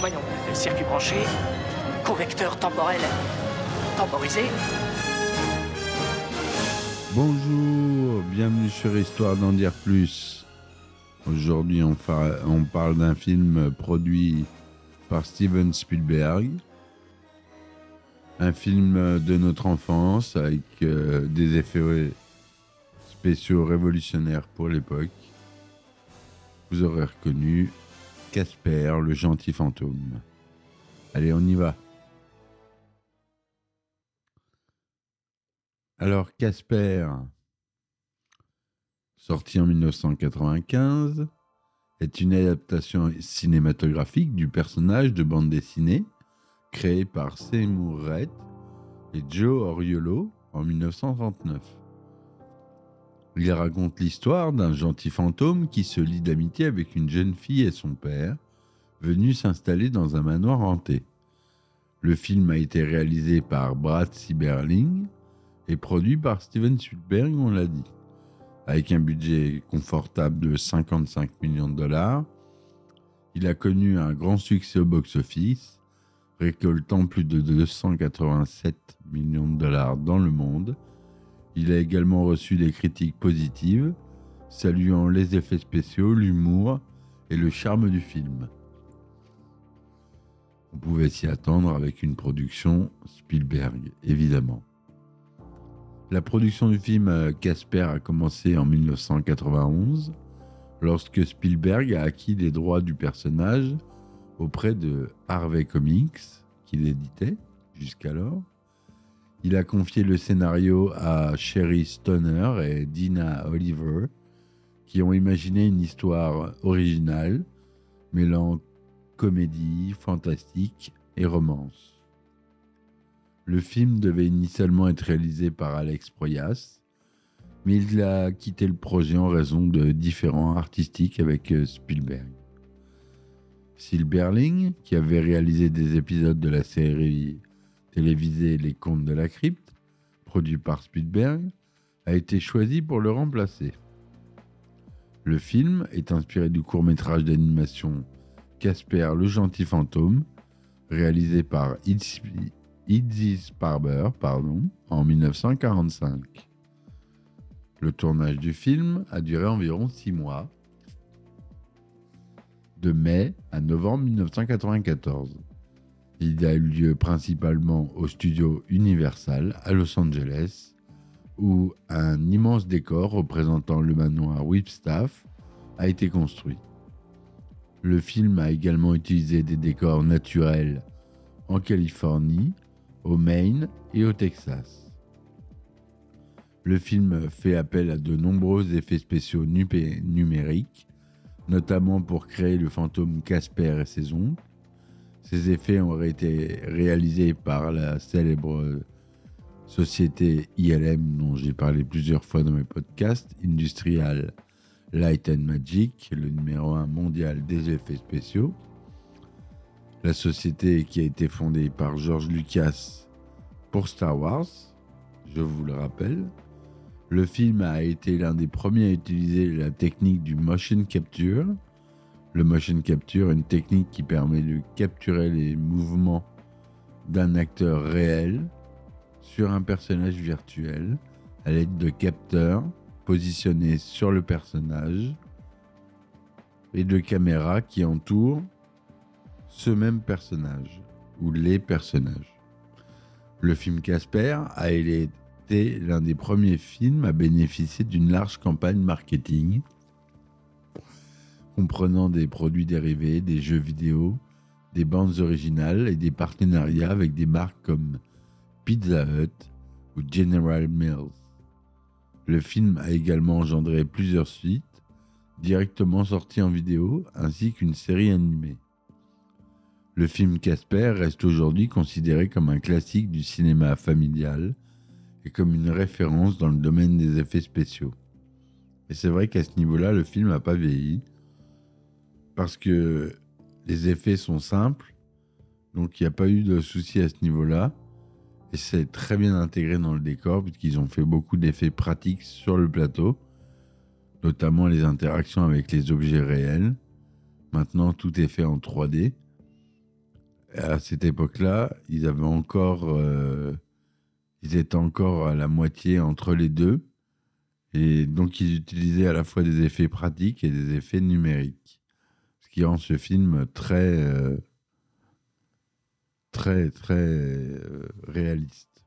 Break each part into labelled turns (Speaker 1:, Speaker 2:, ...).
Speaker 1: Voyons, circuit branché, convecteur temporel temporisé.
Speaker 2: Bonjour, bienvenue sur Histoire d'en dire plus. Aujourd'hui, on parle d'un film produit par Steven Spielberg. Un film de notre enfance avec euh, des effets spéciaux révolutionnaires pour l'époque. Vous aurez reconnu Casper, le gentil fantôme. Allez, on y va. Alors, Casper, sorti en 1995, est une adaptation cinématographique du personnage de bande dessinée créé par Seymour Rhett et Joe Oriolo en 1939. Il raconte l'histoire d'un gentil fantôme qui se lie d'amitié avec une jeune fille et son père, venus s'installer dans un manoir hanté. Le film a été réalisé par Brad Sieberling et produit par Steven Spielberg, on l'a dit. Avec un budget confortable de 55 millions de dollars, il a connu un grand succès au box-office, récoltant plus de 287 millions de dollars dans le monde. Il a également reçu des critiques positives, saluant les effets spéciaux, l'humour et le charme du film. On pouvait s'y attendre avec une production Spielberg, évidemment. La production du film Casper a commencé en 1991, lorsque Spielberg a acquis les droits du personnage auprès de Harvey Comics, qu'il éditait jusqu'alors. Il a confié le scénario à Sherry Stoner et Dina Oliver, qui ont imaginé une histoire originale, mêlant comédie, fantastique et romance. Le film devait initialement être réalisé par Alex Proyas, mais il a quitté le projet en raison de différends artistiques avec euh, Spielberg. Silberling, qui avait réalisé des épisodes de la série télévisée Les Contes de la Crypte, produit par Spielberg, a été choisi pour le remplacer. Le film est inspiré du court-métrage d'animation Casper le gentil fantôme, réalisé par Itz- Izzy Sparber pardon, en 1945. Le tournage du film a duré environ six mois, de mai à novembre 1994. Il a eu lieu principalement au studio Universal à Los Angeles, où un immense décor représentant le manoir Whipstaff a été construit. Le film a également utilisé des décors naturels en Californie, au Maine et au Texas. Le film fait appel à de nombreux effets spéciaux numériques, notamment pour créer le fantôme Casper et ses oncles. Ces effets auraient été réalisés par la célèbre société ILM dont j'ai parlé plusieurs fois dans mes podcasts, Industrial Light and Magic, le numéro 1 mondial des effets spéciaux. La société qui a été fondée par George Lucas pour Star Wars, je vous le rappelle. Le film a été l'un des premiers à utiliser la technique du motion capture. Le motion capture une technique qui permet de capturer les mouvements d'un acteur réel sur un personnage virtuel à l'aide de capteurs positionnés sur le personnage et de caméras qui entourent ce même personnage ou les personnages. Le film Casper a été l'un des premiers films à bénéficier d'une large campagne marketing comprenant des produits dérivés, des jeux vidéo, des bandes originales et des partenariats avec des marques comme Pizza Hut ou General Mills. Le film a également engendré plusieurs suites, directement sorties en vidéo, ainsi qu'une série animée. Le film Casper reste aujourd'hui considéré comme un classique du cinéma familial et comme une référence dans le domaine des effets spéciaux. Et c'est vrai qu'à ce niveau-là, le film n'a pas vieilli, parce que les effets sont simples, donc il n'y a pas eu de souci à ce niveau-là. Et c'est très bien intégré dans le décor, puisqu'ils ont fait beaucoup d'effets pratiques sur le plateau, notamment les interactions avec les objets réels. Maintenant, tout est fait en 3D à cette époque-là, ils avaient encore, euh, ils étaient encore à la moitié entre les deux, et donc ils utilisaient à la fois des effets pratiques et des effets numériques, qui rend ce film très, euh, très, très euh, réaliste.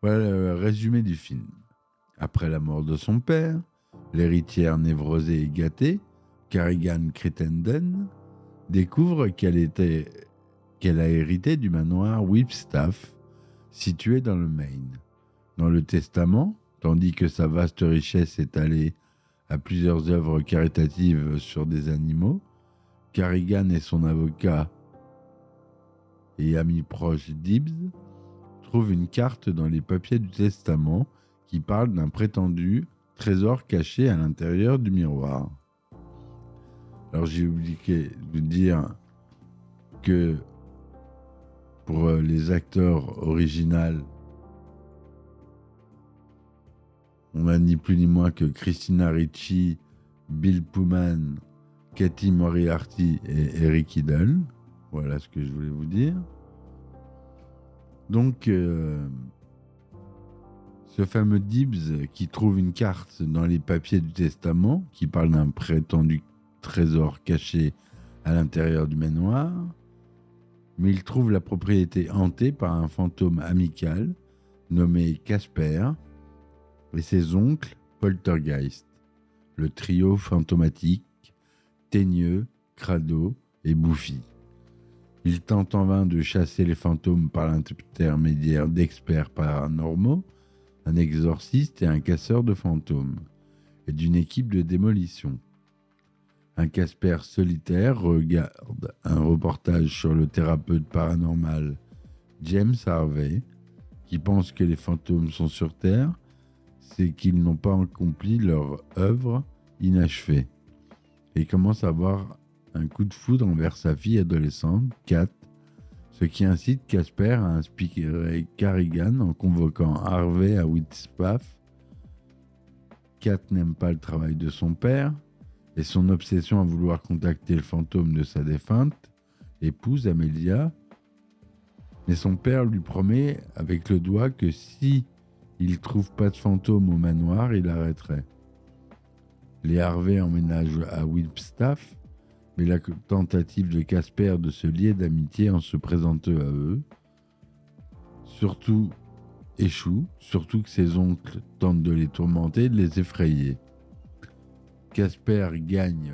Speaker 2: Voilà le résumé du film. Après la mort de son père, l'héritière névrosée et gâtée, Carrigan Crittenden, découvre qu'elle était qu'elle a hérité du manoir Whipstaff, situé dans le Maine. Dans le testament, tandis que sa vaste richesse est allée à plusieurs œuvres caritatives sur des animaux, Carrigan et son avocat et ami proche Dibbs trouvent une carte dans les papiers du testament qui parle d'un prétendu trésor caché à l'intérieur du miroir. Alors j'ai oublié de dire que pour euh, les acteurs originaux, on a ni plus ni moins que Christina Ricci, Bill Pullman, Cathy Moriarty et Eric Idle. Voilà ce que je voulais vous dire. Donc, euh, ce fameux Dibbs qui trouve une carte dans les papiers du testament qui parle d'un prétendu trésor caché à l'intérieur du manoir, mais il trouve la propriété hantée par un fantôme amical nommé Casper et ses oncles Poltergeist, le trio fantomatique, Teigneux, Crado et Bouffi. Il tente en vain de chasser les fantômes par l'intermédiaire d'experts paranormaux, un exorciste et un casseur de fantômes, et d'une équipe de démolition. Un Casper solitaire regarde un reportage sur le thérapeute paranormal James Harvey, qui pense que les fantômes sont sur Terre, c'est qu'ils n'ont pas accompli leur œuvre inachevée, et commence à avoir un coup de foudre envers sa fille adolescente, Kat, ce qui incite Casper à inspirer Carrigan en convoquant Harvey à Whitspath. Kat n'aime pas le travail de son père, et son obsession à vouloir contacter le fantôme de sa défunte épouse Amelia. Mais son père lui promet avec le doigt que si il trouve pas de fantôme au manoir, il arrêterait. Les Harvey emménagent à Whipstaff, mais la tentative de Casper de se lier d'amitié en se présentant à eux, surtout échoue, surtout que ses oncles tentent de les tourmenter de les effrayer. Casper gagne